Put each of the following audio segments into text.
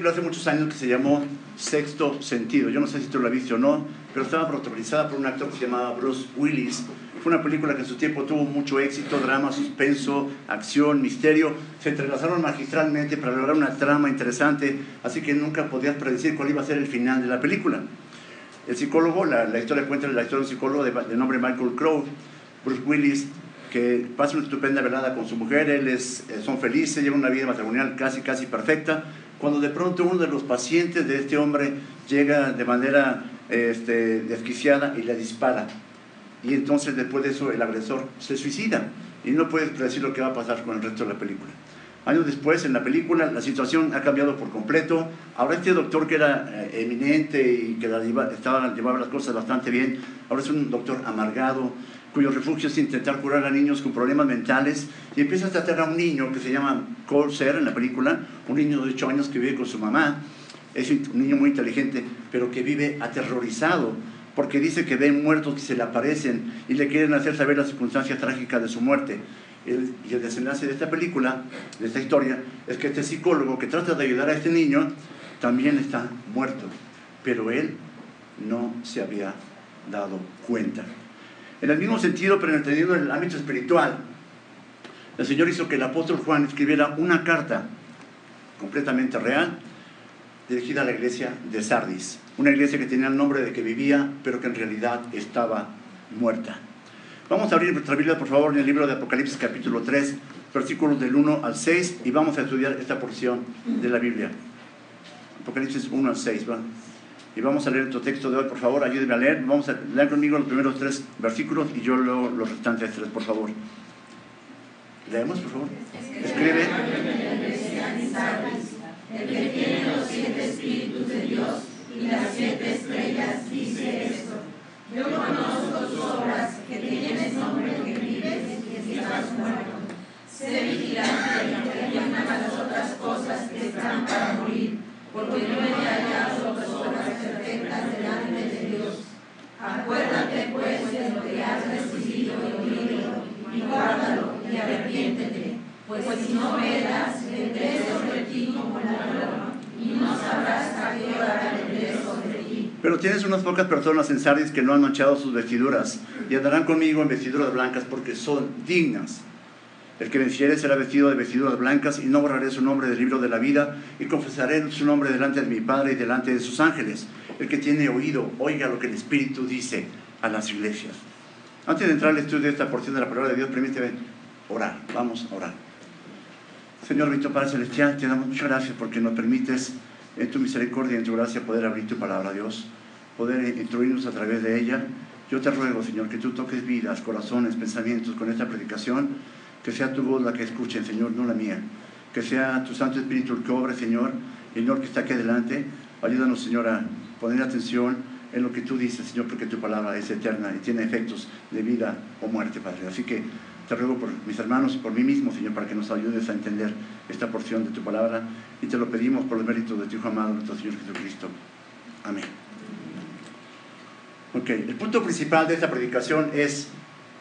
película hace muchos años que se llamó Sexto Sentido. Yo no sé si tú la viste o no, pero estaba protagonizada por un actor que se llamaba Bruce Willis. Fue una película que en su tiempo tuvo mucho éxito, drama, suspenso, acción, misterio. Se entrelazaron magistralmente para lograr una trama interesante, así que nunca podías predecir cuál iba a ser el final de la película. El psicólogo, la, la historia cuenta la historia de un psicólogo de, de nombre Michael Crowe, Bruce Willis, que pasa una estupenda velada con su mujer, él es, eh, son felices, llevan una vida matrimonial casi, casi perfecta, cuando de pronto uno de los pacientes de este hombre llega de manera este, desquiciada y le dispara. Y entonces después de eso el agresor se suicida y no puedes predecir lo que va a pasar con el resto de la película. Años después, en la película, la situación ha cambiado por completo. Ahora este doctor que era eh, eminente y que estaba, llevaba las cosas bastante bien, ahora es un doctor amargado, cuyo refugio es intentar curar a niños con problemas mentales y empieza a tratar a un niño que se llama Cole Ser en la película, un niño de 8 años que vive con su mamá, es un niño muy inteligente, pero que vive aterrorizado porque dice que ven muertos que se le aparecen y le quieren hacer saber la circunstancia trágica de su muerte. y el desenlace de esta película, de esta historia, es que este psicólogo que trata de ayudar a este niño también está muerto, pero él no se había dado cuenta. En el mismo sentido, pero entendiendo en el ámbito espiritual, el Señor hizo que el apóstol Juan escribiera una carta completamente real dirigida a la iglesia de Sardis, una iglesia que tenía el nombre de que vivía, pero que en realidad estaba muerta. Vamos a abrir nuestra Biblia, por favor, en el libro de Apocalipsis capítulo 3, versículos del 1 al 6, y vamos a estudiar esta porción de la Biblia. Apocalipsis 1 al 6, ¿va? Y vamos a leer nuestro texto de hoy, por favor, ayúdenme a leer. Vamos a leer conmigo los primeros tres versículos y yo leo los restantes tres, por favor. Leemos, por favor. Escribe. El que tiene los siete espíritus de Dios y las siete estrellas dice esto. Yo conozco tus obras, que tienes nombre, que vives y que estás muerto. Sé vigilante y que las otras cosas que están para morir, porque no hallado las obras perfectas delante de Dios. Acuérdate pues de lo que has recibido y oído, y guárdalo y arrepiéntete, pues si no verás, vendré sobre ti como ladrón, y no sabrás a qué hora vendré sobre ti. Pero tienes unas pocas personas en Sardis que no han manchado sus vestiduras y andarán conmigo en vestiduras blancas porque son dignas. El que venciere será vestido de vestiduras blancas y no borraré su nombre del libro de la vida y confesaré su nombre delante de mi Padre y delante de sus ángeles. El que tiene oído, oiga lo que el Espíritu dice a las iglesias. Antes de entrar al estudio de esta porción de la palabra de Dios, permíteme orar. Vamos a orar. Señor bendito Padre Celestial, te damos muchas gracias porque nos permites en tu misericordia y en tu gracia poder abrir tu palabra, Dios, poder instruirnos a través de ella. Yo te ruego, Señor, que tú toques vidas, corazones, pensamientos con esta predicación que sea tu voz la que escuchen, Señor, no la mía. Que sea tu Santo Espíritu el que obre, Señor, el Señor que está aquí adelante. Ayúdanos, Señor, a poner atención en lo que tú dices, Señor, porque tu palabra es eterna y tiene efectos de vida o muerte, Padre. Así que te ruego por mis hermanos y por mí mismo, Señor, para que nos ayudes a entender esta porción de tu palabra y te lo pedimos por los méritos de tu Hijo amado, nuestro Señor Jesucristo. Amén. Ok, el punto principal de esta predicación es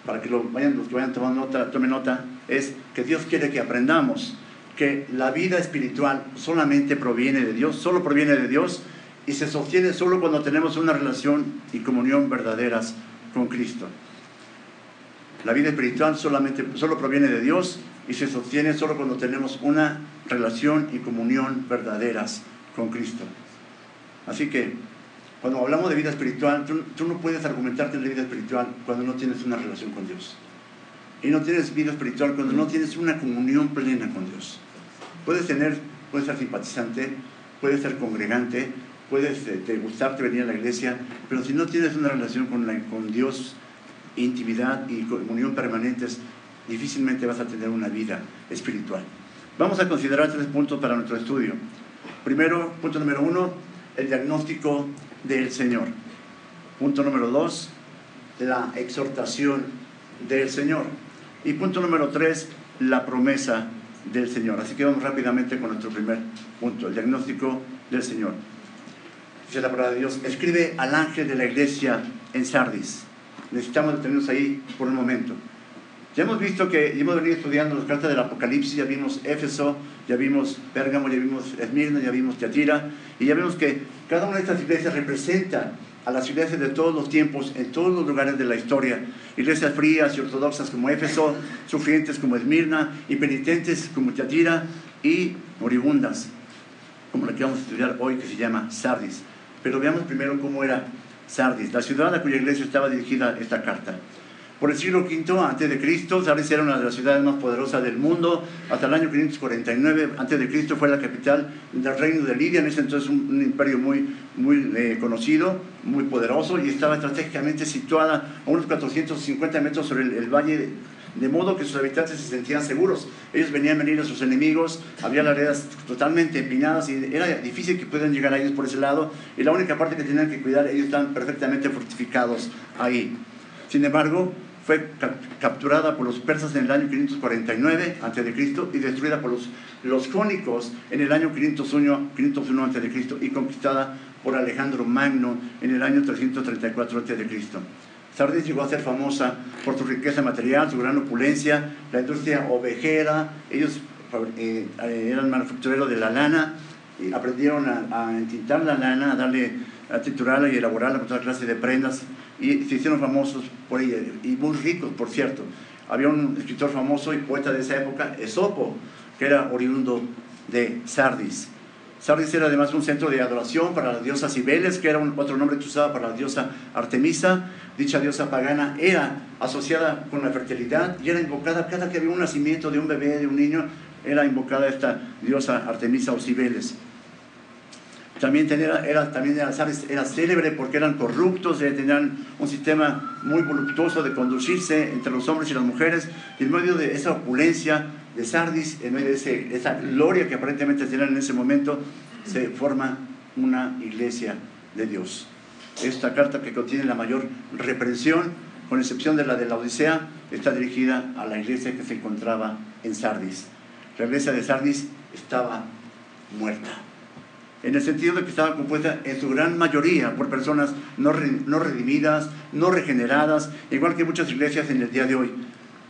para que lo vayan, los que vayan tomando nota, tomen nota, es que Dios quiere que aprendamos que la vida espiritual solamente proviene de Dios, solo proviene de Dios y se sostiene solo cuando tenemos una relación y comunión verdaderas con Cristo. La vida espiritual solamente solo proviene de Dios y se sostiene solo cuando tenemos una relación y comunión verdaderas con Cristo. Así que cuando hablamos de vida espiritual, tú, no puedes argumentarte en la vida espiritual cuando no tienes una relación con Dios. Y no tienes vida espiritual cuando no tienes una comunión plena con Dios. Puedes tener, puedes ser simpatizante, puedes ser congregante, puedes eh, te gustarte venir a la iglesia, pero si no tienes una relación con, la, con Dios, intimidad y comunión permanentes, difícilmente vas a tener una vida espiritual. Vamos a considerar tres puntos para nuestro estudio. Primero, punto número uno, el diagnóstico del Señor. Punto número dos, la exhortación del Señor. Y punto número tres, la promesa del Señor. Así que vamos rápidamente con nuestro primer punto, el diagnóstico del Señor. Dice la palabra de Dios, escribe al ángel de la iglesia en Sardis. Necesitamos detenernos ahí por un momento. Ya hemos visto que hemos venido estudiando las cartas del Apocalipsis, ya vimos Éfeso, ya vimos Pérgamo, ya vimos Esmirna, ya vimos Teatira, y ya vemos que cada una de estas iglesias representa a las iglesias de todos los tiempos, en todos los lugares de la historia. Iglesias frías y ortodoxas como Éfeso, sufrientes como Esmirna, impenitentes como Teatira y moribundas, como la que vamos a estudiar hoy, que se llama Sardis. Pero veamos primero cómo era Sardis, la ciudad a cuya iglesia estaba dirigida esta carta. Por el siglo V antes de Cristo, Sardis era una de las ciudades más poderosas del mundo. Hasta el año 549 antes de Cristo fue la capital del reino de Lidia, en ese entonces un, imperio muy, muy eh, conocido, muy poderoso y estaba estratégicamente situada a unos 450 metros sobre el, valle de, modo que sus habitantes se sentían seguros. Ellos venían a venir a sus enemigos, había laredas totalmente empinadas y era difícil que pudieran llegar a ellos por ese lado y la única parte que tenían que cuidar, ellos estaban perfectamente fortificados ahí. Sin embargo, fue capturada por los persas en el año 549 a.C. y destruida por los, los jónicos en el año 501, 501 a.C. y conquistada por Alejandro Magno en el año 334 a.C. Sardis llegó a ser famosa por su riqueza material, su gran opulencia, la industria ovejera, ellos eh, eran manufactureros de la lana, y aprendieron a, a entintar la lana, a darle a triturarla y elaborarla con toda clase de prendas y se hicieron famosos por ella y muy ricos, por cierto. Había un escritor famoso y poeta de esa época, Esopo, que era oriundo de Sardis. Sardis era además un centro de adoración para la diosa Cibeles, que era un, otro nombre que usaba para la diosa Artemisa. Dicha diosa pagana era asociada con la fertilidad y era invocada cada que había un nacimiento de un bebé, de un niño, era invocada esta diosa Artemisa o Cibeles. También, era, también era, era célebre porque eran corruptos, eh, tenían un sistema muy voluptuoso de conducirse entre los hombres y las mujeres. Y en medio de esa opulencia de Sardis, en medio de ese, esa gloria que aparentemente tenían en ese momento, se forma una iglesia de Dios. Esta carta que contiene la mayor reprensión, con excepción de la de la Odisea, está dirigida a la iglesia que se encontraba en Sardis. La iglesia de Sardis estaba muerta en el sentido de que estaba compuesta en su gran mayoría por personas no, no redimidas, no regeneradas, igual que muchas iglesias en el día de hoy.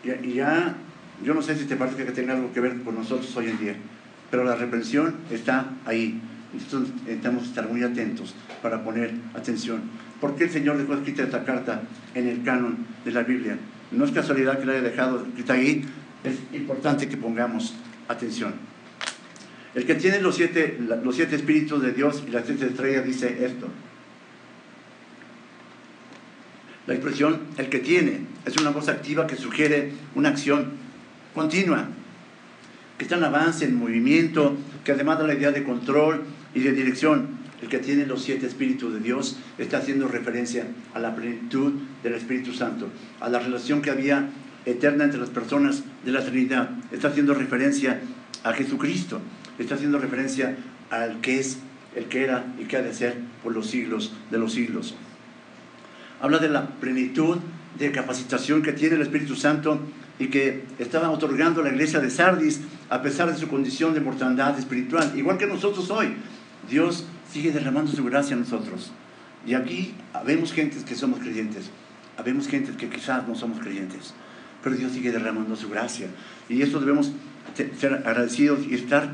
Y, ya, yo no sé si te parece que tenga algo que ver con nosotros hoy en día, pero la reprensión está ahí. Entonces necesitamos estar muy atentos para poner atención. ¿Por qué el Señor dejó escrita esta carta en el canon de la Biblia? No es casualidad que la haya dejado escrita ahí, es importante que pongamos atención. El que tiene los siete, los siete espíritus de Dios y las siete estrellas dice esto. La expresión el que tiene es una voz activa que sugiere una acción continua, que está en avance, en movimiento, que además da la idea de control y de dirección. El que tiene los siete espíritus de Dios está haciendo referencia a la plenitud del Espíritu Santo, a la relación que había eterna entre las personas de la Trinidad. Está haciendo referencia a Jesucristo está haciendo referencia al que es, el que era y que ha de ser por los siglos de los siglos. Habla de la plenitud de capacitación que tiene el Espíritu Santo y que estaba otorgando a la iglesia de Sardis a pesar de su condición de mortandad espiritual, igual que nosotros hoy. Dios sigue derramando su gracia a nosotros. Y aquí vemos gentes que somos creyentes, habemos gentes que quizás no somos creyentes, pero Dios sigue derramando su gracia. Y esto debemos ser agradecidos y estar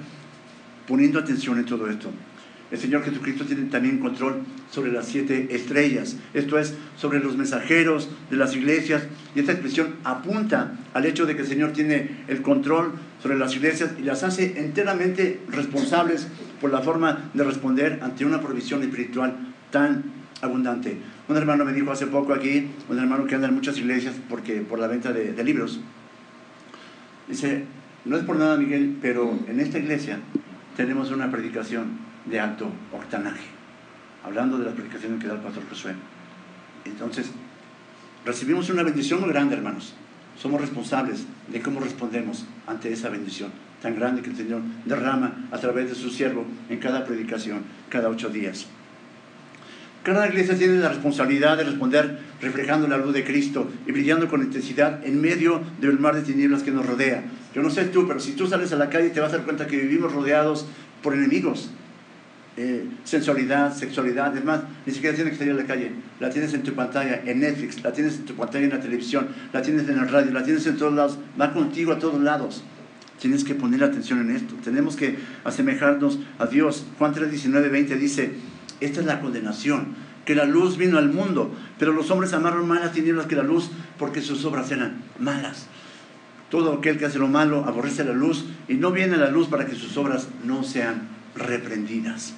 poniendo atención en todo esto. El Señor Jesucristo tiene también control sobre las siete estrellas, esto es, sobre los mensajeros de las iglesias, y esta expresión apunta al hecho de que el Señor tiene el control sobre las iglesias y las hace enteramente responsables por la forma de responder ante una provisión espiritual tan abundante. Un hermano me dijo hace poco aquí, un hermano que anda en muchas iglesias porque, por la venta de, de libros, dice, no es por nada Miguel, pero en esta iglesia tenemos una predicación de alto octanaje, hablando de las predicaciones que da el pastor Josué. Entonces, recibimos una bendición muy grande, hermanos. Somos responsables de cómo respondemos ante esa bendición tan grande que el Señor derrama a través de su siervo en cada predicación, cada ocho días. Cada iglesia tiene la responsabilidad de responder reflejando la luz de Cristo y brillando con intensidad en medio del mar de tinieblas que nos rodea. Yo no sé tú, pero si tú sales a la calle te vas a dar cuenta que vivimos rodeados por enemigos. eh, sensualidad, sexualidad, además, ni siquiera tienes que salir a la calle. La tienes en tu pantalla, en Netflix, la tienes en tu pantalla en la televisión, la tienes en la radio, la tienes en todos lados, va contigo a todos lados. Tienes que poner atención en esto. Tenemos que asemejarnos a Dios. Juan 3, 19, 20 dice, esta es la condenación, que la luz vino al mundo, pero los hombres amaron más las tinieblas que la luz porque sus obras eran malas. Todo aquel que hace lo malo aborrece la luz y no viene a la luz para que sus obras no sean reprendidas.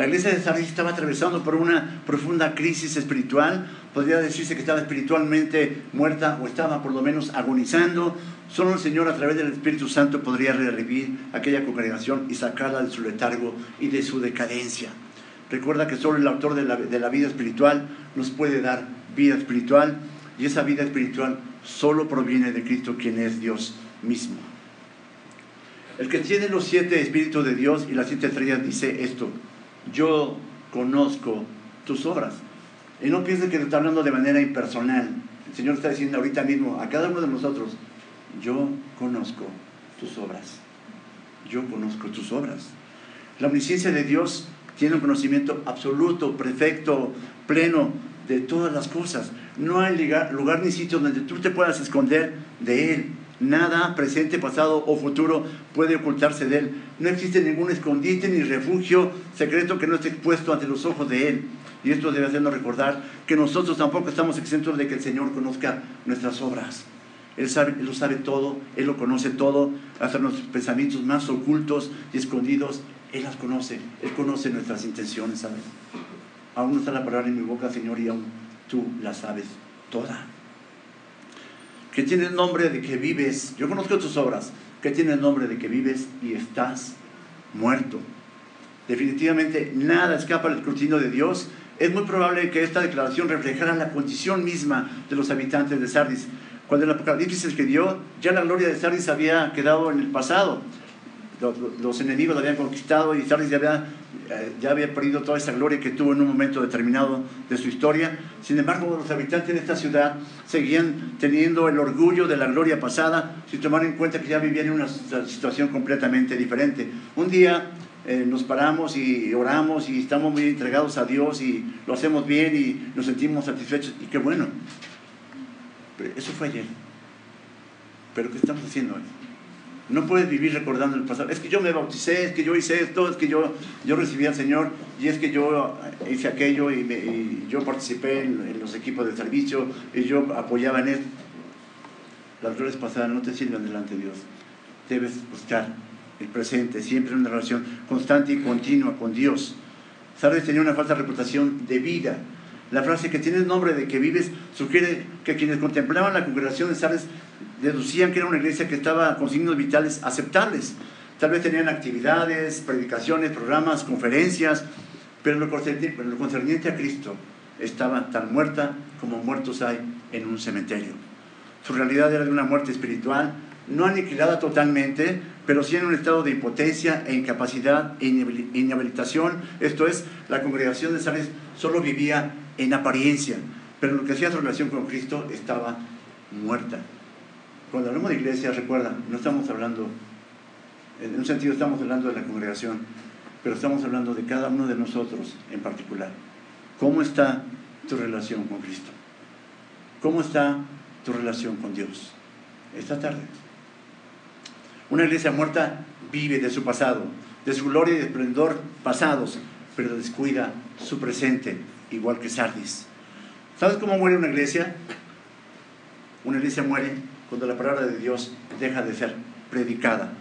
La iglesia de Sardis estaba atravesando por una profunda crisis espiritual. Podría decirse que estaba espiritualmente muerta o estaba por lo menos agonizando. Solo el Señor a través del Espíritu Santo podría revivir aquella congregación y sacarla de su letargo y de su decadencia. Recuerda que solo el autor de la, de la vida espiritual nos puede dar vida espiritual y esa vida espiritual solo proviene de Cristo, quien es Dios mismo. El que tiene los siete espíritus de Dios y las siete estrellas dice esto, yo conozco tus obras. Y no pienses que te está hablando de manera impersonal. El Señor está diciendo ahorita mismo a cada uno de nosotros, yo conozco tus obras. Yo conozco tus obras. La omnisciencia de Dios tiene un conocimiento absoluto, perfecto, pleno de todas las cosas. No hay lugar ni sitio donde tú te puedas esconder de Él. Nada, presente, pasado o futuro, puede ocultarse de Él. No existe ningún escondite ni refugio secreto que no esté expuesto ante los ojos de Él. Y esto debe hacernos recordar que nosotros tampoco estamos exentos de que el Señor conozca nuestras obras. Él, sabe, lo sabe todo, Él lo conoce todo, hasta nuestros pensamientos más ocultos y escondidos, Él las conoce, Él conoce nuestras intenciones, ¿sabes? Aún no está la palabra en mi boca, Señor, y aún tú la sabes toda que tiene el nombre de que vives, yo conozco tus obras, que tiene el nombre de que vives y estás muerto. Definitivamente nada escapa al escrutinio de Dios. Es muy probable que esta declaración reflejara la condición misma de los habitantes de Sardis. Cuando el Apocalipsis escribió, ya la gloria de Sardis había quedado en el pasado los, enemigos habían conquistado y Sardis ya había, eh, ya había perdido toda esa gloria que tuvo en un momento determinado de su historia. Sin embargo, los habitantes de esta ciudad seguían teniendo el orgullo de la gloria pasada, sin tomar en cuenta que ya vivían en una situación completamente diferente. Un día eh, nos paramos y oramos y estamos muy entregados a Dios y lo hacemos bien y nos sentimos satisfechos y qué bueno. Pero eso fue ayer. Pero ¿qué estamos haciendo hoy? No puedes vivir recordando el pasado. Es que yo me bauticé, es que yo hice esto, es que yo, yo recibí al Señor y es que yo hice aquello y, yo participé en, los equipos de servicio y yo apoyaba en él. Las glorias pasadas no te sirven delante de Dios. Debes buscar el presente, siempre una relación constante y continua con Dios. Sardes tenía una falsa reputación de vida. La frase que tiene el nombre de que vives sugiere que quienes contemplaban la congregación de Sardes deducían que era una iglesia que estaba con signos vitales aceptables. Tal vez tenían actividades, predicaciones, programas, conferencias, pero lo concerniente, a Cristo estaba tan muerta como muertos hay en un cementerio. Su realidad era de una muerte espiritual, no aniquilada totalmente, pero sí en un estado de impotencia e incapacidad e inhabilitación. Esto es, la congregación de Sales solo vivía en apariencia, pero lo que hacía su relación con Cristo estaba muerta. Cuando hablamos de iglesia, recuerda, no estamos hablando, en un sentido estamos hablando de la congregación, pero estamos hablando de cada uno de nosotros en particular. ¿Cómo está tu relación con Cristo? ¿Cómo está tu relación con Dios? Esta tarde. Una iglesia muerta vive de su pasado, de su gloria y esplendor pasados, pero descuida su presente, igual que Sardis. ¿Sabes cómo muere una iglesia? Una iglesia muere cuando la palabra de Dios deja de ser predicada.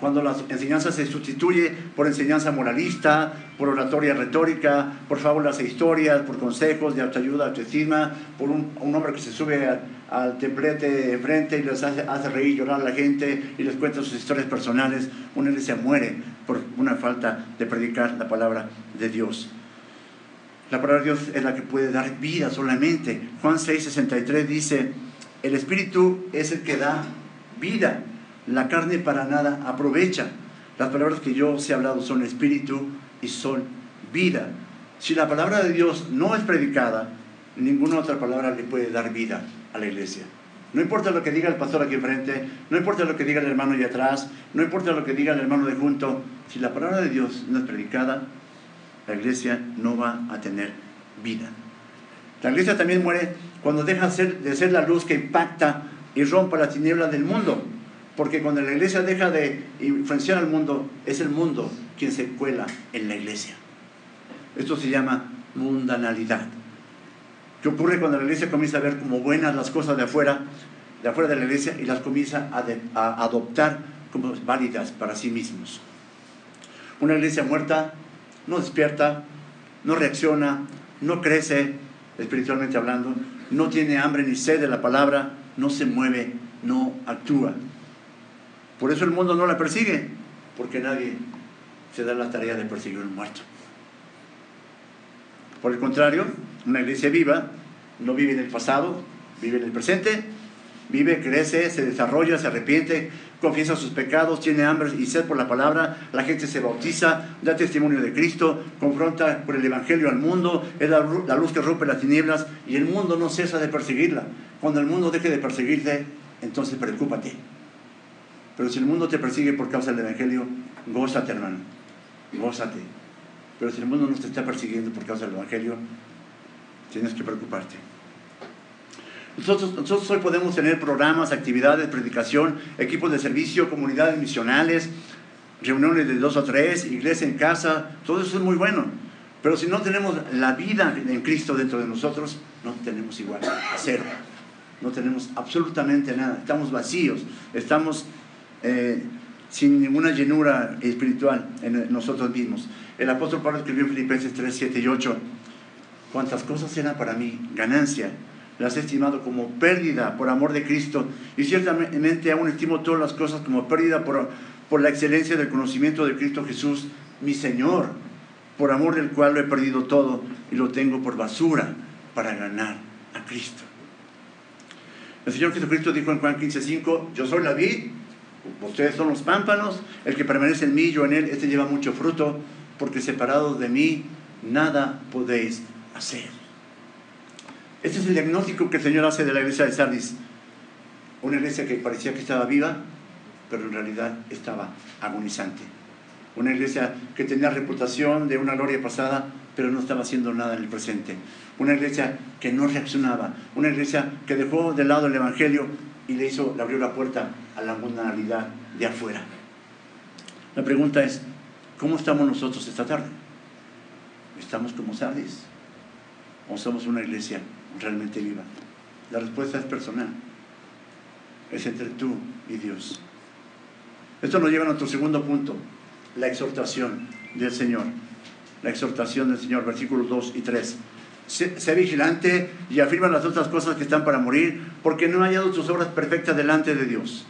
Cuando la enseñanza se sustituye por enseñanza moralista, por oratoria retórica, por fábulas e historias, por consejos de autoayuda, autoestima, por un, hombre que se sube al, templete enfrente y les hace, hace reír, llorar a la gente y les cuenta sus historias personales, una iglesia muere por una falta de predicar la palabra de Dios. La palabra de Dios es la que puede dar vida solamente. Juan 6:63 dice, el espíritu es el que da vida. La carne para nada aprovecha. Las palabras que yo os he hablado son espíritu y son vida. Si la palabra de Dios no es predicada, ninguna otra palabra le puede dar vida a la iglesia. No importa lo que diga el pastor aquí enfrente, no importa lo que diga el hermano allá atrás, no importa lo que diga el hermano de junto, si la palabra de Dios no es predicada, la iglesia no va a tener vida. La iglesia también muere cuando deja de ser la luz que impacta y rompa la tiniebla del mundo. Porque cuando la iglesia deja de influenciar al mundo, es el mundo quien se cuela en la iglesia. Esto se llama mundanalidad. ¿Qué ocurre cuando la iglesia comienza a ver como buenas las cosas de afuera, de afuera de la iglesia, y las comienza a, a adoptar como válidas para sí mismos? Una iglesia muerta no despierta, no reacciona, no crece, espiritualmente hablando, no tiene hambre ni sed de la palabra, no se mueve, no actúa. Por eso el mundo no la persigue, porque nadie se da la tarea de perseguir un muerto. Por el contrario, una iglesia viva no vive en el pasado, vive en el presente, vive, crece, se desarrolla, se arrepiente, confiesa sus pecados, tiene hambre y sed por la palabra, la gente se bautiza, da testimonio de Cristo, confronta por el Evangelio al mundo, es la, luz que rompe las tinieblas y el mundo no cesa de perseguirla. Cuando el mundo deje de perseguirte, entonces preocúpate. Pero si el mundo te persigue por causa del Evangelio, gózate hermano, gózate. Pero si el mundo no te está persiguiendo por causa del Evangelio, tienes que preocuparte. Nosotros, nosotros hoy podemos tener programas, actividades, predicación, equipos de servicio, comunidades misionales, reuniones de dos o tres, iglesia en casa, todo eso es muy bueno. Pero si no tenemos la vida en Cristo dentro de nosotros, no tenemos igual, a cero. No tenemos absolutamente nada, estamos vacíos, estamos eh, sin ninguna llenura espiritual en nosotros mismos. El apóstol Pablo escribió en Filipenses 3, 7 y 8, cuántas cosas eran para mí ganancia las he estimado como pérdida por amor de Cristo y ciertamente aún estimo todas las cosas como pérdida por, por la excelencia del conocimiento de Cristo Jesús, mi Señor, por amor del cual lo he perdido todo y lo tengo por basura para ganar a Cristo. El Señor Jesucristo dijo en Juan 15:5, yo soy la vid, ustedes son los pámpanos, el que permanece en mí, yo en él, este lleva mucho fruto, porque separados de mí nada podéis hacer. Este es el diagnóstico que el Señor hace de la iglesia de Sardis. Una iglesia que parecía que estaba viva, pero en realidad estaba agonizante. Una iglesia que tenía reputación de una gloria pasada, pero no estaba haciendo nada en el presente. Una iglesia que no reaccionaba. Una iglesia que dejó de lado el Evangelio y le, hizo, le abrió la puerta a la mundanalidad de afuera. La pregunta es, ¿cómo estamos nosotros esta tarde? ¿Estamos como Sardis? ¿O somos una iglesia realmente viva? La respuesta es personal. Es entre tú y Dios. Esto nos lleva a nuestro segundo punto, la exhortación del Señor. La exhortación del Señor, versículos 2 y 3. Sé, vigilante y afirma las otras cosas que están para morir, porque no ha hallado tus obras perfectas delante de Dios.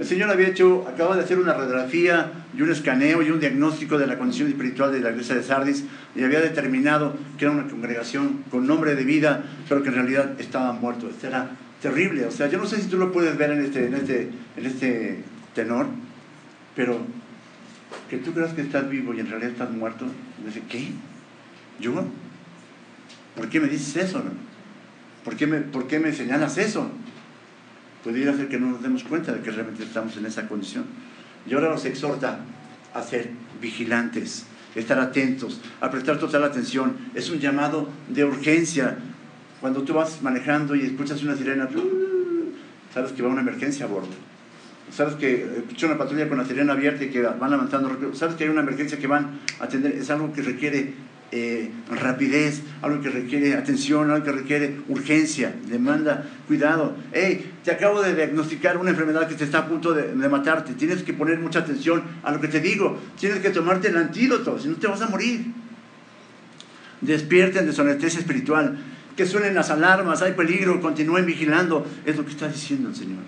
El Señor había hecho, acaba de hacer una radiografía y un escaneo y un diagnóstico de la condición espiritual de la iglesia de Sardis y había determinado que era una congregación con nombre de vida, pero que en realidad estaba muerto. Esto era terrible. O sea, yo no sé si tú lo puedes ver en este, en este, en este tenor, pero que tú creas que estás vivo y en realidad estás muerto. Dice, ¿qué? ¿Yo? ¿Por qué me dices eso? ¿Por qué me, por qué me señalas eso? Pudiera ser que no nos demos cuenta de que realmente estamos en esa condición. Y ahora nos exhorta a ser vigilantes, estar atentos, a prestar total atención. Es un llamado de urgencia. Cuando tú vas manejando y escuchas una sirena, sabes que va una emergencia a bordo. Sabes que escuchas una patrulla con la sirena abierta y que van avanzando. Sabes que hay una emergencia que van a atender. Es algo que requiere eh, rapidez, algo que requiere atención, algo que requiere urgencia, demanda cuidado. Hey, te acabo de diagnosticar una enfermedad que te está a punto de, matarte. Tienes que poner mucha atención a lo que te digo. Tienes que tomarte el antídoto, si no te vas a morir. Despierten de su anestesia espiritual. Que suenen las alarmas, hay peligro, continúen vigilando. Es lo que está diciendo el Señor.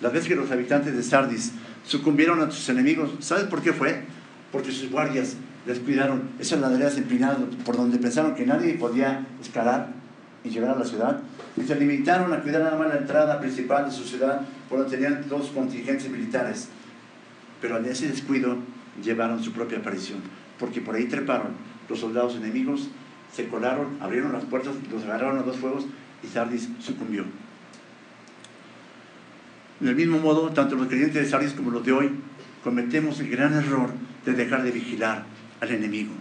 La vez que los habitantes de Sardis sucumbieron a sus enemigos, ¿sabes por qué fue? Porque sus guardias descuidaron esas laderas empinadas por donde pensaron que nadie podía escalar y llegar a la ciudad. Y se limitaron a cuidar nada más la entrada principal de su ciudad, por donde tenían dos contingentes militares. Pero en ese descuido llevaron su propia aparición, porque por ahí treparon los soldados enemigos, se colaron, abrieron las puertas, los agarraron a dos fuegos y Sardis sucumbió. Del mismo modo, tanto los creyentes de Sardis como los de hoy cometemos el gran error de dejar de vigilar al enemigo.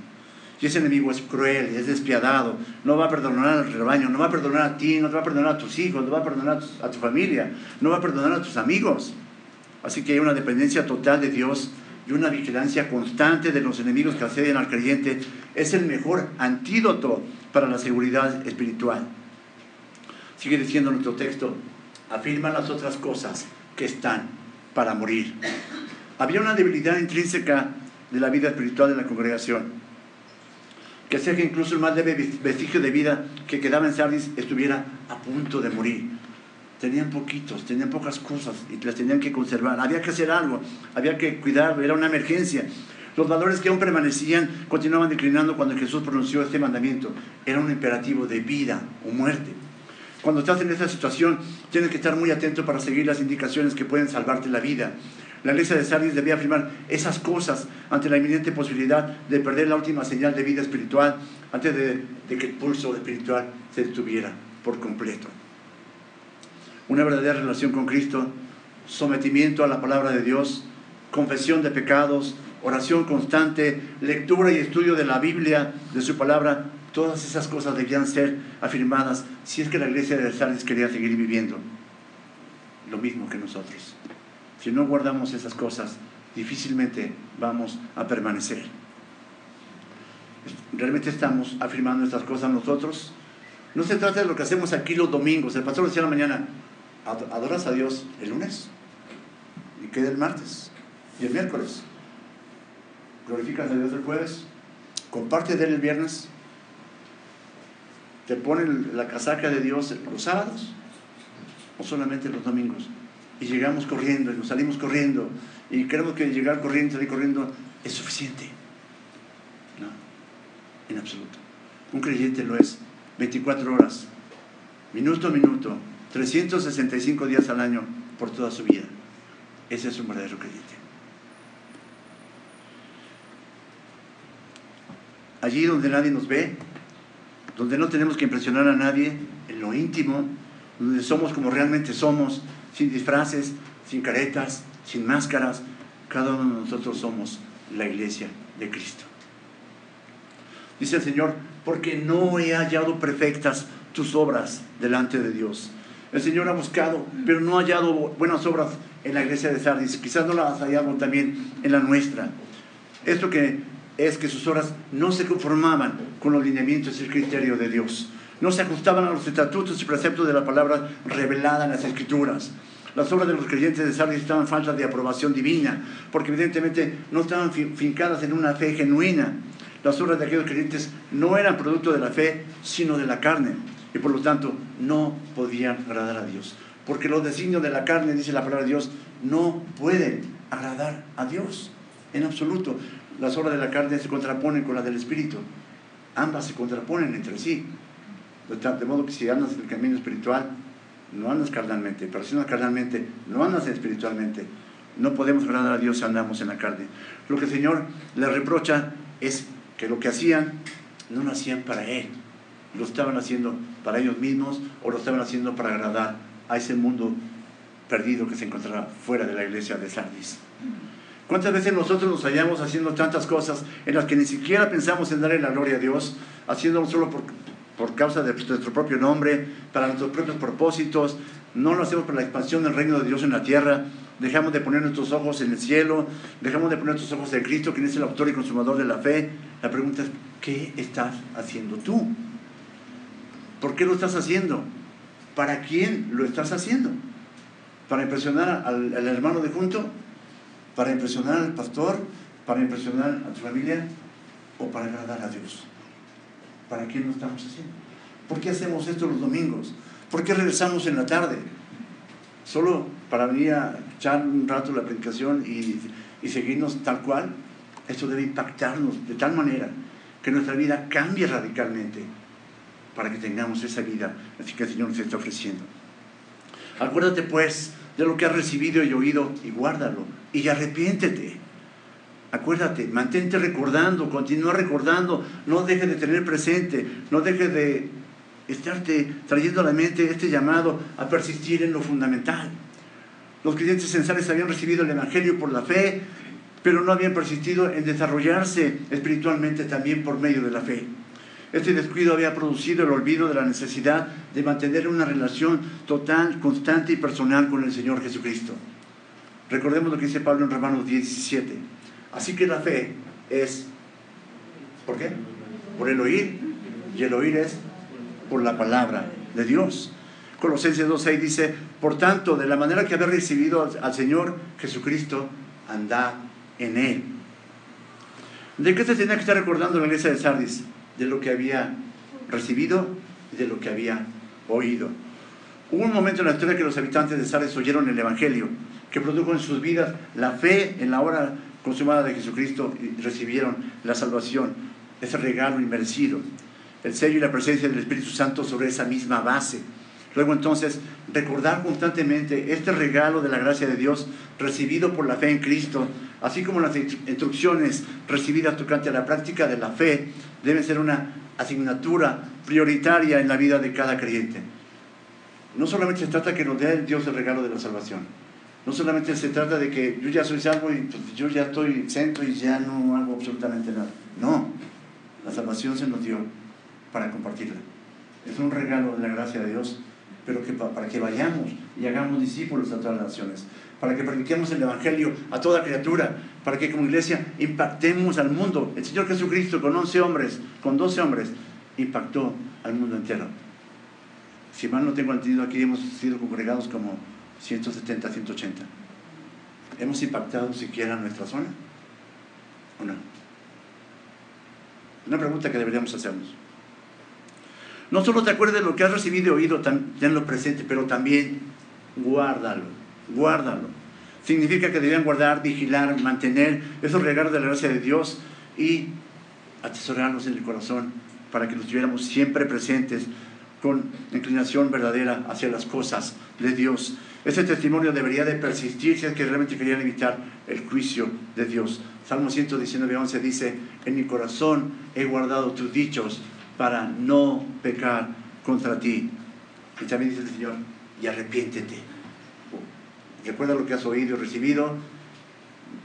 Y ese enemigo es cruel, es despiadado, no va a perdonar al rebaño, no va a perdonar a ti, no va a perdonar a tus hijos, no va a perdonar a tu familia, no va a perdonar a tus amigos. Así que hay una dependencia total de Dios y una vigilancia constante de los enemigos que acceden al creyente. Es el mejor antídoto para la seguridad espiritual. Sigue diciendo nuestro texto, afirma las otras cosas que están para morir. Había una debilidad intrínseca de la vida espiritual de la congregación que hacía que incluso el más leve vestigio de vida que quedaba en Sardis estuviera a punto de morir. Tenían poquitos, tenían pocas cosas y las tenían que conservar. Había que hacer algo, había que cuidar, era una emergencia. Los valores que aún permanecían continuaban declinando cuando Jesús pronunció este mandamiento. Era un imperativo de vida o muerte. Cuando estás en esta situación, tienes que estar muy atento para seguir las indicaciones que pueden salvarte la vida. La iglesia de Sardis debía afirmar esas cosas ante la inminente posibilidad de perder la última señal de vida espiritual antes de, que el pulso espiritual se detuviera por completo. Una verdadera relación con Cristo, sometimiento a la palabra de Dios, confesión de pecados, oración constante, lectura y estudio de la Biblia, de su palabra, todas esas cosas debían ser afirmadas si es que la iglesia de Sardis quería seguir viviendo lo mismo que nosotros. Si no guardamos esas cosas, difícilmente vamos a permanecer. ¿Realmente estamos afirmando estas cosas nosotros? No se trata de lo que hacemos aquí los domingos. El pastor decía la mañana, adoras a Dios el lunes y queda el martes y el miércoles. Glorificas a Dios el jueves, comparte de él el viernes, te ponen la casaca de Dios los sábados o solamente los domingos y llegamos corriendo y nos salimos corriendo y creemos que llegar corriendo, salir corriendo es suficiente. No, en absoluto. Un creyente lo es 24 horas, minuto a minuto, 365 días al año por toda su vida. Ese es un verdadero creyente. Allí donde nadie nos ve, donde no tenemos que impresionar a nadie, en lo íntimo, donde somos como realmente somos, sin disfraces, sin caretas, sin máscaras. Cada uno de nosotros somos la iglesia de Cristo. Dice el Señor, porque no he hallado perfectas tus obras delante de Dios. El Señor ha buscado, pero no ha hallado buenas obras en la iglesia de Sardis. Quizás no las ha hallado también en la nuestra. Esto que es que sus obras no se conformaban con los lineamientos y el criterio de Dios no se ajustaban a los estatutos y preceptos de la palabra revelada en las Escrituras. Las obras de los creyentes de Sardis estaban falta de aprobación divina, porque evidentemente no estaban fincadas en una fe genuina. Las obras de aquellos creyentes no eran producto de la fe, sino de la carne, y por lo tanto no podían agradar a Dios. Porque los designios de la carne, dice la palabra de Dios, no pueden agradar a Dios en absoluto. Las obras de la carne se contraponen con las del Espíritu. Ambas se contraponen entre sí. De modo que si andas en el camino espiritual, no andas carnalmente, pero si andas carnalmente, no andas espiritualmente. No podemos agradar a Dios si andamos en la carne. Lo que el Señor le reprocha es que lo que hacían no lo hacían para Él, lo estaban haciendo para ellos mismos o lo estaban haciendo para agradar a ese mundo perdido que se encontraba fuera de la iglesia de Sardis. ¿Cuántas veces nosotros nos hallamos haciendo tantas cosas en las que ni siquiera pensamos en darle la gloria a Dios, haciéndolo solo por, por causa de nuestro propio nombre, para nuestros propios propósitos, no lo hacemos para la expansión del reino de Dios en la tierra, dejamos de poner nuestros ojos en el cielo, dejamos de poner nuestros ojos en Cristo, quien es el autor y consumador de la fe. La pregunta es, ¿qué estás haciendo tú? ¿Por qué lo estás haciendo? ¿Para quién lo estás haciendo? ¿Para impresionar al, hermano de junto? ¿Para impresionar al pastor? ¿Para impresionar a tu familia? ¿O para agradar a Dios? ¿Para qué lo estamos haciendo? ¿Por qué hacemos esto los domingos? ¿Por qué regresamos en la tarde? ¿Solo para venir a echar un rato la predicación y, y seguirnos tal cual? Esto debe impactarnos de tal manera que nuestra vida cambie radicalmente para que tengamos esa vida así que el Señor nos está ofreciendo. Acuérdate pues de lo que has recibido y oído y guárdalo y arrepiéntete. Acuérdate, mantente recordando, continúa recordando, no dejes de tener presente, no dejes de estarte trayendo a la mente este llamado a persistir en lo fundamental. Los creyentes censales habían recibido el Evangelio por la fe, pero no habían persistido en desarrollarse espiritualmente también por medio de la fe. Este descuido había producido el olvido de la necesidad de mantener una relación total, constante y personal con el Señor Jesucristo. Recordemos lo que dice Pablo en Romanos 17. Así que la fe es, ¿por qué? Por el oír, y el oír es por la palabra de Dios. Colosenses 2.6 dice, por tanto, de la manera que habéis recibido al, Señor Jesucristo, andad en Él. ¿De qué se tenía que estar recordando la iglesia de Sardis? De lo que había recibido y de lo que había oído. Hubo un momento en la historia que los habitantes de Sardis oyeron el Evangelio, que produjo en sus vidas la fe en la hora consumada de Jesucristo y recibieron la salvación, ese regalo inmerecido, el sello y la presencia del Espíritu Santo sobre esa misma base. Luego entonces, recordar constantemente este regalo de la gracia de Dios recibido por la fe en Cristo, así como las instrucciones recibidas tocante a la práctica de la fe, deben ser una asignatura prioritaria en la vida de cada creyente. No solamente se trata que nos dé Dios el regalo de la salvación, no solamente se trata de que yo ya soy salvo y pues, yo ya estoy centro y ya no hago absolutamente nada. No, la salvación se nos dio para compartirla. Es un regalo de la gracia de Dios pero que para que vayamos y hagamos discípulos a todas las naciones, para que prediquemos el Evangelio a toda criatura, para que como iglesia impactemos al mundo. El Señor Jesucristo con 11 hombres, con 12 hombres, impactó al mundo entero. Si mal no tengo entendido, aquí hemos sido congregados como 170, 180. ¿Hemos impactado siquiera nuestra zona? ¿O no? Una pregunta que deberíamos hacernos. No solo te acuerdes de lo que has recibido y oído, tenlo presente, pero también guárdalo, guárdalo. Significa que debían guardar, vigilar, mantener esos regalos de la gracia de Dios y atesorarlos en el corazón para que los tuviéramos siempre presentes con inclinación verdadera hacia las cosas de Dios. Ese testimonio debería de persistir si es que realmente querían evitar el juicio de Dios. Salmo 119, 11 dice, en mi corazón he guardado tus dichos para no pecar contra ti. Y también dice el Señor, y arrepiéntete. Recuerda lo que has oído y recibido,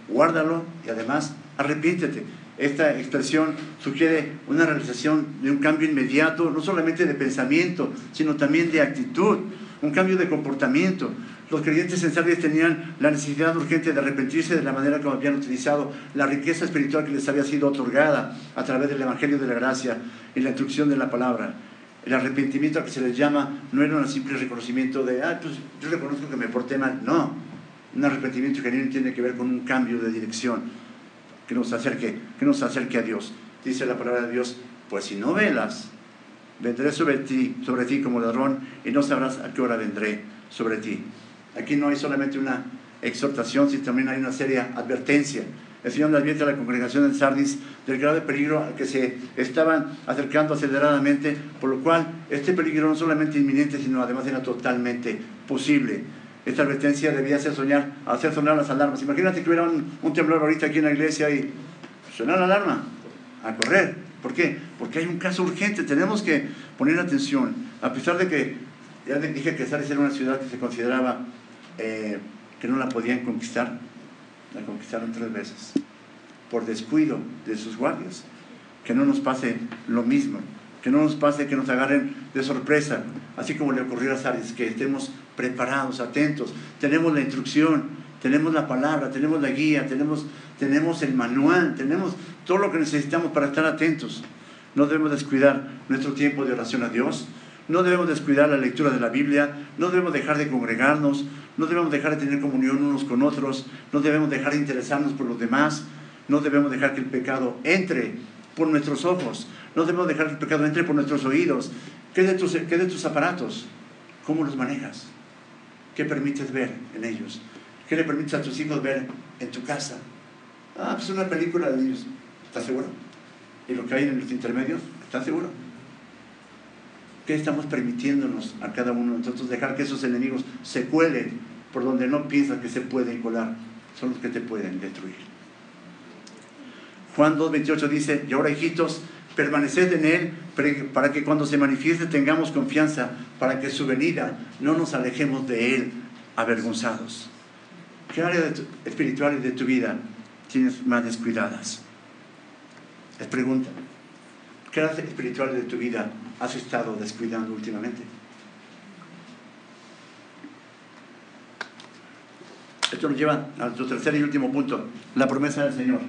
guárdalo y además arrepiéntete. Esta expresión sugiere una realización de un cambio inmediato, no solamente de pensamiento, sino también de actitud, un cambio de comportamiento. Los creyentes en Sardis tenían la necesidad urgente de arrepentirse de la manera como habían utilizado la riqueza espiritual que les había sido otorgada a través del Evangelio de la Gracia y la instrucción de la palabra. El arrepentimiento que se les llama no era un simple reconocimiento de, ah, pues yo reconozco que me porté mal. No, un arrepentimiento que tiene que ver con un cambio de dirección que nos acerque, que nos acerque a Dios. Dice la palabra de Dios, pues si no velas, vendré sobre ti, sobre ti como ladrón y no sabrás a qué hora vendré sobre ti. Aquí no hay solamente una exhortación, sino también hay una seria advertencia. El Señor le advierte a la congregación en Sardis del grave peligro al que se estaban acercando aceleradamente, por lo cual este peligro no solamente inminente, sino además era totalmente posible. Esta advertencia debía hacer, soñar, hacer sonar las alarmas. Imagínate que hubiera un, temblor ahorita aquí en la iglesia y sonar la alarma, a correr. ¿Por qué? Porque hay un caso urgente, tenemos que poner atención. A pesar de que, ya dije que Sardis era una ciudad que se consideraba eh, que no la podían conquistar, la conquistaron tres veces, por descuido de sus guardias. Que no nos pase lo mismo, que no nos pase que nos agarren de sorpresa, así como le ocurrió a Sardis, que estemos preparados, atentos, tenemos la instrucción, tenemos la palabra, tenemos la guía, tenemos, tenemos el manual, tenemos todo lo que necesitamos para estar atentos. No debemos descuidar nuestro tiempo de oración a Dios, no debemos descuidar la lectura de la Biblia, no debemos dejar de congregarnos, no debemos dejar de tener comunión unos con otros, no debemos dejar de interesarnos por los demás, no debemos dejar que el pecado entre por nuestros ojos, no debemos dejar que el pecado entre por nuestros oídos. ¿Qué de tus, qué de tus aparatos? ¿Cómo los manejas? ¿Qué permites ver en ellos? ¿Qué le permites a tus hijos ver en tu casa? Ah, pues una película de ellos. ¿Estás seguro? ¿Y lo que hay en los intermedios? ¿Estás seguro? ¿Qué estamos permitiéndonos a cada uno de nosotros dejar que esos enemigos se cuelen por donde no piensas que se pueden colar? Son los que te pueden destruir. Juan 2.28 dice, y ahora hijitos, permaneced en Él para que cuando se manifieste tengamos confianza, para que su venida no nos alejemos de Él avergonzados. ¿Qué áreas espirituales de tu vida tienes más descuidadas? Les pregunta, ¿qué áreas espirituales de tu vida has estado descuidando últimamente? Esto nos lleva a nuestro tercer y último punto, la promesa del Señor.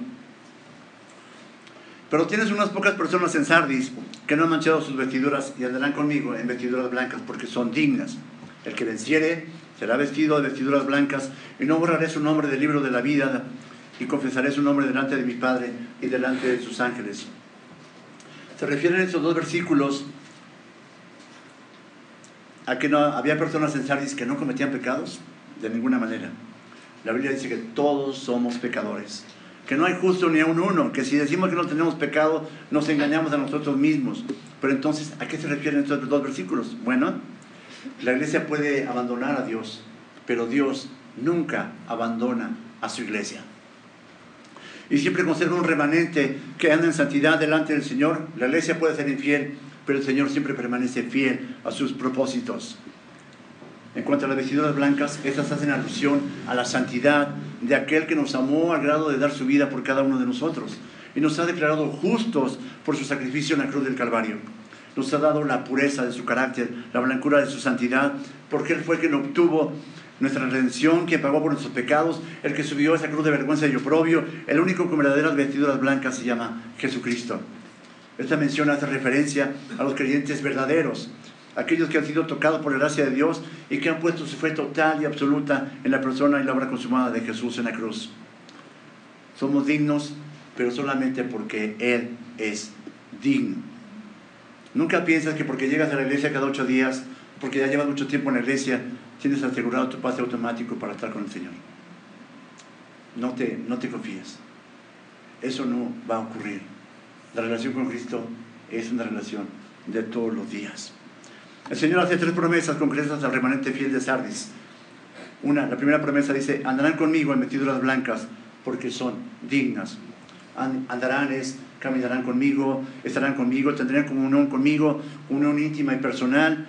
Pero tienes unas pocas personas en Sardis que no han manchado sus vestiduras y andarán conmigo en vestiduras blancas porque son dignas. El que venciere será vestido de vestiduras blancas y no borraré su nombre del libro de la vida y confesaré su nombre delante de mi Padre y delante de sus ángeles. Se refieren estos dos versículos a que no había personas en Sardis que no cometían pecados de ninguna manera. La Biblia dice que todos somos pecadores, que no hay justo ni a un uno, que si decimos que no tenemos pecado, nos engañamos a nosotros mismos. Pero entonces, ¿a qué se refieren estos dos versículos? Bueno, la iglesia puede abandonar a Dios, pero Dios nunca abandona a su iglesia. Y siempre conserva un remanente que anda en santidad delante del Señor. La iglesia puede ser infiel, pero el Señor siempre permanece fiel a sus propósitos. En cuanto a las vestiduras blancas, estas hacen alusión a la santidad de aquel que nos amó al grado de dar su vida por cada uno de nosotros y nos ha declarado justos por su sacrificio en la cruz del Calvario. Nos ha dado la pureza de su carácter, la blancura de su santidad, porque Él fue quien obtuvo nuestra redención, quien pagó por nuestros pecados, el que subió esa cruz de vergüenza y oprobio, el único con verdaderas vestiduras blancas se llama Jesucristo. Esta mención hace referencia a los creyentes verdaderos, aquellos que han sido tocados por la gracia de Dios y que han puesto su fe total y absoluta en la persona y la obra consumada de Jesús en la cruz. Somos dignos, pero solamente porque Él es digno. Nunca piensas que porque llegas a la iglesia cada ocho días, porque ya llevas mucho tiempo en la iglesia, tienes asegurado tu pase automático para estar con el Señor. No te, no te confíes. Eso no va a ocurrir. La relación con Cristo es una relación de todos los días. El Señor hace tres promesas concretas al remanente fiel de Sardis. Una, la primera promesa dice, andarán conmigo en vestiduras blancas porque son dignas. Andarán es, caminarán conmigo, estarán conmigo, tendrán comunión conmigo, unión íntima y personal.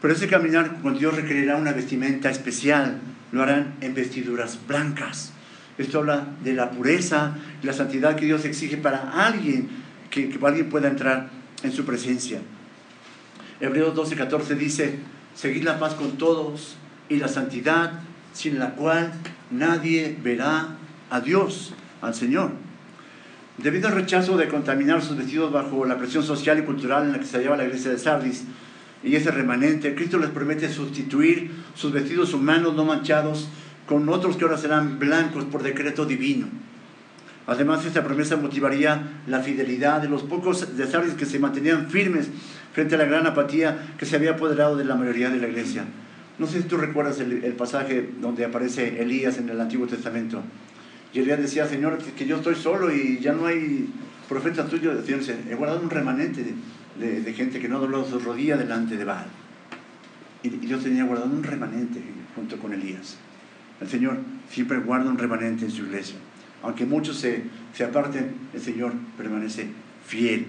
Pero ese caminar con Dios requerirá una vestimenta especial. Lo harán en vestiduras blancas. Esto habla de la pureza la santidad que Dios exige para alguien, que, que alguien pueda entrar en su presencia. Hebreos 12, 14 dice, seguid la paz con todos y la santidad, sin la cual nadie verá a Dios, al Señor. Debido al rechazo de contaminar sus vestidos bajo la presión social y cultural en la que se hallaba la iglesia de Sardis y ese remanente, Cristo les promete sustituir sus vestidos humanos no manchados con otros que ahora serán blancos por decreto divino. Además, esta promesa motivaría la fidelidad de los pocos de Sardis que se mantenían firmes frente a la gran apatía que se había apoderado de la mayoría de la iglesia. No sé si tú recuerdas el, pasaje donde aparece Elías en el Antiguo Testamento. Y Elías decía, Señor, que, yo estoy solo y ya no hay profeta tuyo. Señor dice, he guardado un remanente de, gente que no dobló su rodilla delante de Baal. Y, y Dios tenía guardado un remanente junto con Elías. El Señor siempre guarda un remanente en su iglesia. Aunque muchos se, se aparten, el Señor permanece fiel.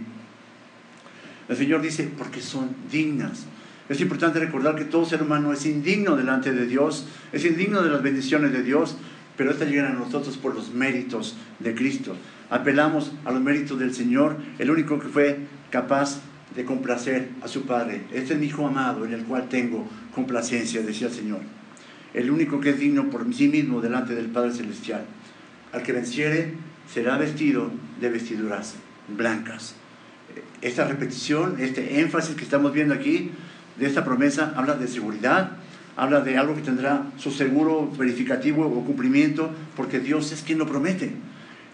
El Señor dice, porque son dignas. Es importante recordar que todo ser humano es indigno delante de Dios, es indigno de las bendiciones de Dios, pero estas llegan a nosotros por los méritos de Cristo. Apelamos a los méritos del Señor, el único que fue capaz de complacer a su Padre. Este es mi Hijo amado en el cual tengo complacencia, decía el Señor. El único que es digno por sí mismo delante del Padre Celestial. Al que venciere será vestido de vestiduras blancas. Esta repetición, este énfasis que estamos viendo aquí de esta promesa, habla de seguridad, habla de algo que tendrá su seguro verificativo o cumplimiento, porque Dios es quien lo promete.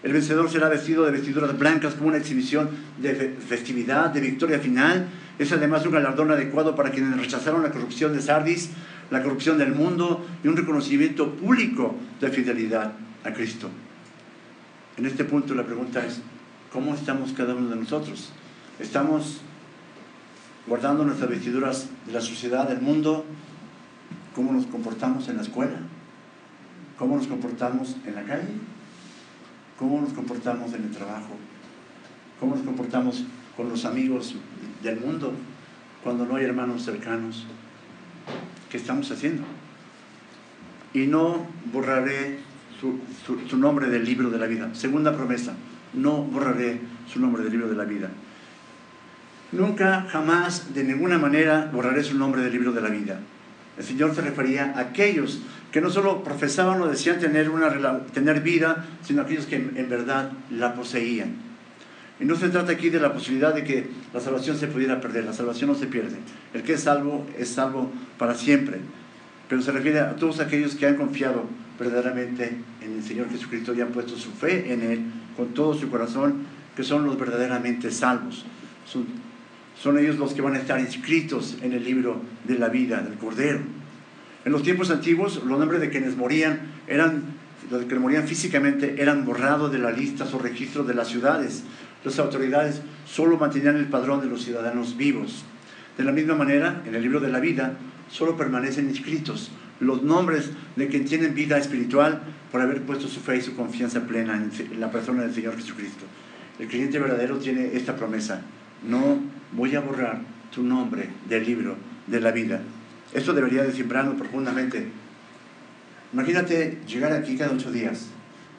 El vencedor será vestido de vestiduras blancas como una exhibición de festividad, de victoria final. Es además un galardón adecuado para quienes rechazaron la corrupción de Sardis, la corrupción del mundo y un reconocimiento público de fidelidad a Cristo. En este punto la pregunta es, ¿cómo estamos cada uno de nosotros? ¿Estamos guardando nuestras vestiduras de la sociedad, del mundo? ¿Cómo nos comportamos en la escuela? ¿Cómo nos comportamos en la calle? ¿Cómo nos comportamos en el trabajo? ¿Cómo nos comportamos con los amigos del mundo cuando no hay hermanos cercanos? ¿Qué estamos haciendo? y no borraré su, nombre del libro de la vida. Segunda promesa, no borraré su nombre del libro de la vida. Nunca, jamás, de ninguna manera borraré su nombre del libro de la vida. El Señor se refería a aquellos que no solo profesaban o decían tener, una, tener vida, sino aquellos que en verdad la poseían. Y no se trata aquí de la posibilidad de que la salvación se pudiera perder, la salvación no se pierde. El que es salvo es salvo para siempre. Pero se refiere a todos aquellos que han confiado verdaderamente en el Señor Jesucristo y han puesto su fe en Él con todo su corazón, que son los verdaderamente salvos. Son, son ellos los que van a estar inscritos en el libro de la vida del Cordero. En los tiempos antiguos, los nombres de quienes morían eran, los que morían físicamente, eran borrados de las listas o registros de las ciudades. Las autoridades solo mantenían el padrón de los ciudadanos vivos. De la misma manera, en el libro de la vida, solo permanecen inscritos los nombres de quienes tienen vida espiritual por haber puesto su fe y su confianza plena en la persona del Señor Jesucristo. El creyente verdadero tiene esta promesa, no voy a borrar tu nombre del libro de la vida. Esto debería de profundamente. Imagínate llegar aquí cada ocho días.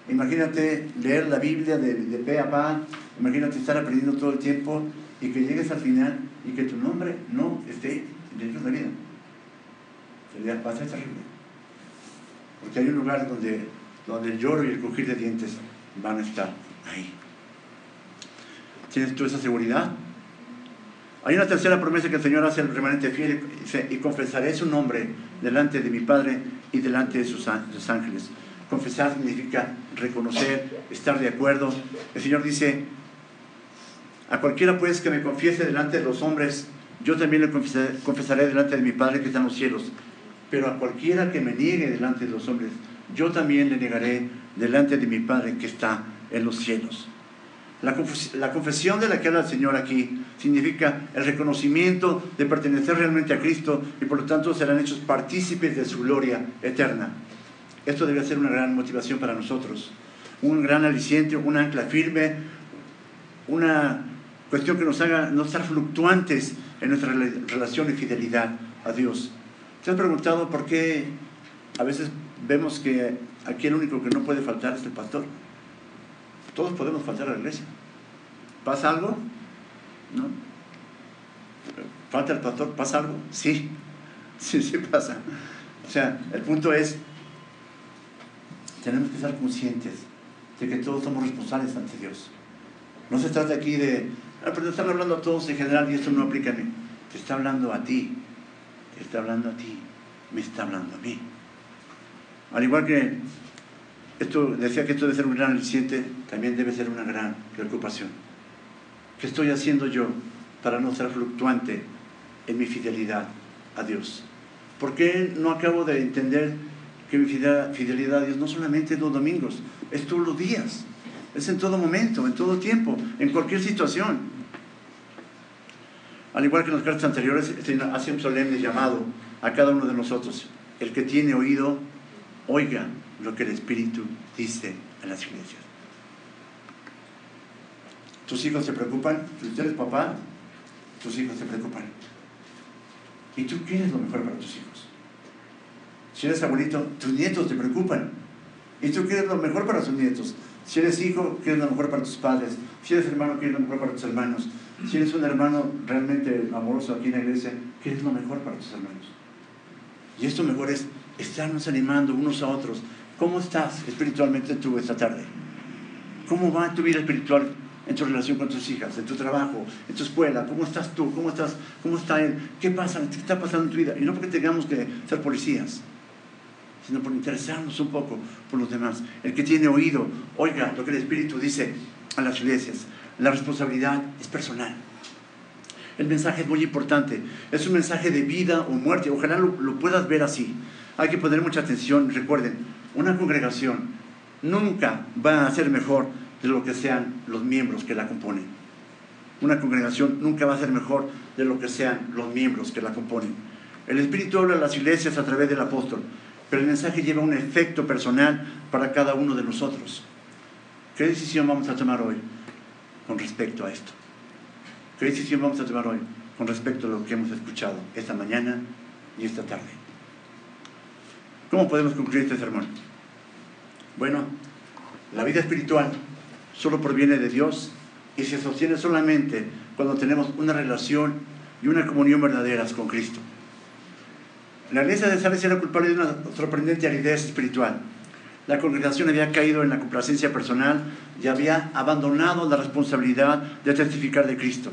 Imagínate leer la Biblia de, de pe a pa. Imagínate estar aprendiendo todo el tiempo y que llegues al final y que tu nombre no esté en el libro de la vida. Sería bastante terrible. Porque hay un lugar donde, donde el lloro y el crujir de dientes van a estar ahí. ¿Tienes tú esa seguridad? Hay una tercera promesa que el Señor hace al remanente fiel y confesaré su nombre delante de mi Padre y delante de sus ángeles. Confesar significa reconocer, estar de acuerdo. El Señor dice, a cualquiera pues que me confiese delante de los hombres, yo también le confesaré, confesaré delante de mi Padre que está en los cielos. Pero a cualquiera que me niegue delante de los hombres, yo también le negaré delante de mi Padre que está en los cielos. La, confesión de la que habla el Señor aquí significa el reconocimiento de pertenecer realmente a Cristo y por lo tanto serán hechos partícipes de su gloria eterna. Esto debe ser una gran motivación para nosotros, un gran aliciente, un ancla firme, una cuestión que nos haga no estar fluctuantes en nuestra relación y fidelidad a Dios. ¿Te has preguntado por qué a veces vemos que aquí el único que no puede faltar es el pastor? Todos podemos faltar a la iglesia. ¿Pasa algo? ¿No? ¿Falta el pastor? ¿Pasa algo? Sí, sí, sí pasa. O sea, el punto es, tenemos que estar conscientes de que todos somos responsables ante Dios. No se trata aquí de, ah, pero están hablando a todos en general y esto no aplica a mí. Te está hablando a ti está hablando a ti, me está hablando a mí. Al igual que esto, decía que esto debe ser un gran aliciente, también debe ser una gran preocupación. ¿Qué estoy haciendo yo para no ser fluctuante en mi fidelidad a Dios? ¿Por qué no acabo de entender que mi fidelidad a Dios no solamente es los domingos, es todos los días, es en todo momento, en todo tiempo, en cualquier situación? Al igual que en las cartas anteriores, hace un solemne llamado a cada uno de nosotros. El que tiene oído, oiga lo que el Espíritu dice en las iglesias. Tus hijos se preocupan, si usted eres papá, tus hijos se preocupan. ¿Y tú quieres lo mejor para tus hijos? Si eres abuelito, tus nietos te preocupan. ¿Y tú quieres lo mejor para tus nietos? Si eres hijo, quieres lo mejor para tus padres. Si eres hermano, quieres lo mejor para tus hermanos. Si eres un hermano realmente amoroso aquí en la iglesia, ¿qué es lo mejor para tus hermanos? Y esto mejor es estarnos animando unos a otros. ¿Cómo estás espiritualmente tú esta tarde? ¿Cómo va tu vida espiritual en tu relación con tus hijas, en tu trabajo, en tu escuela? ¿Cómo estás tú? ¿Cómo, estás, cómo está él? ¿Qué pasa? ¿Qué está pasando en tu vida? Y no porque tengamos que ser policías, sino por interesarnos un poco por los demás. El que tiene oído, oiga lo que el Espíritu dice a las iglesias. La responsabilidad es personal. El mensaje es muy importante. Es un mensaje de vida o muerte. Ojalá lo, puedas ver así. Hay que poner mucha atención. Recuerden, una congregación nunca va a ser mejor de lo que sean los miembros que la componen. Una congregación nunca va a ser mejor de lo que sean los miembros que la componen. El Espíritu habla a las iglesias a través del apóstol, pero el mensaje lleva un efecto personal para cada uno de nosotros. ¿Qué decisión vamos a tomar hoy? con respecto a esto? ¿Qué decisión vamos a tomar hoy con respecto a lo que hemos escuchado esta mañana y esta tarde? ¿Cómo podemos concluir este sermón? Bueno, la vida espiritual solo proviene de Dios y se sostiene solamente cuando tenemos una relación y una comunión verdaderas con Cristo. La iglesia de Sales era culpable de una sorprendente aridez espiritual. La congregación había caído en la complacencia personal y había abandonado la responsabilidad de testificar de Cristo.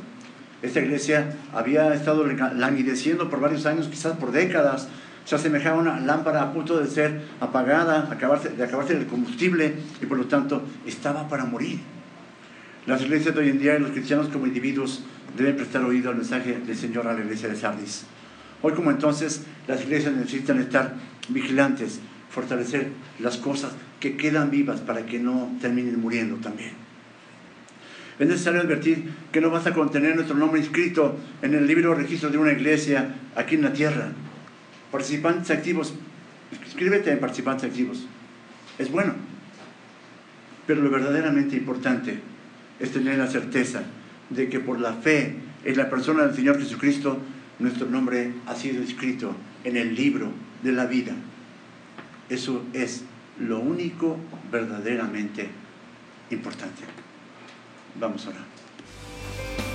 Esta iglesia había estado languideciendo por varios años, quizás por décadas. Se asemejaba a una lámpara a punto de ser apagada, acabarse, de acabarse el combustible y por lo tanto estaba para morir. Las iglesias de hoy en día y los cristianos como individuos deben prestar oído al mensaje del Señor a la iglesia de Sardis. Hoy como entonces, las iglesias necesitan estar vigilantes, fortalecer las cosas que quedan vivas para que no terminen muriendo también. Es necesario advertir que no basta con tener nuestro nombre inscrito en el libro de registro de una iglesia aquí en la tierra. Participantes activos, escríbete en participantes activos. Es bueno. Pero lo verdaderamente importante es tener la certeza de que por la fe en la persona del Señor Jesucristo, nuestro nombre ha sido inscrito en el libro de la vida. Eso es lo único verdaderamente importante. Vamos a orar.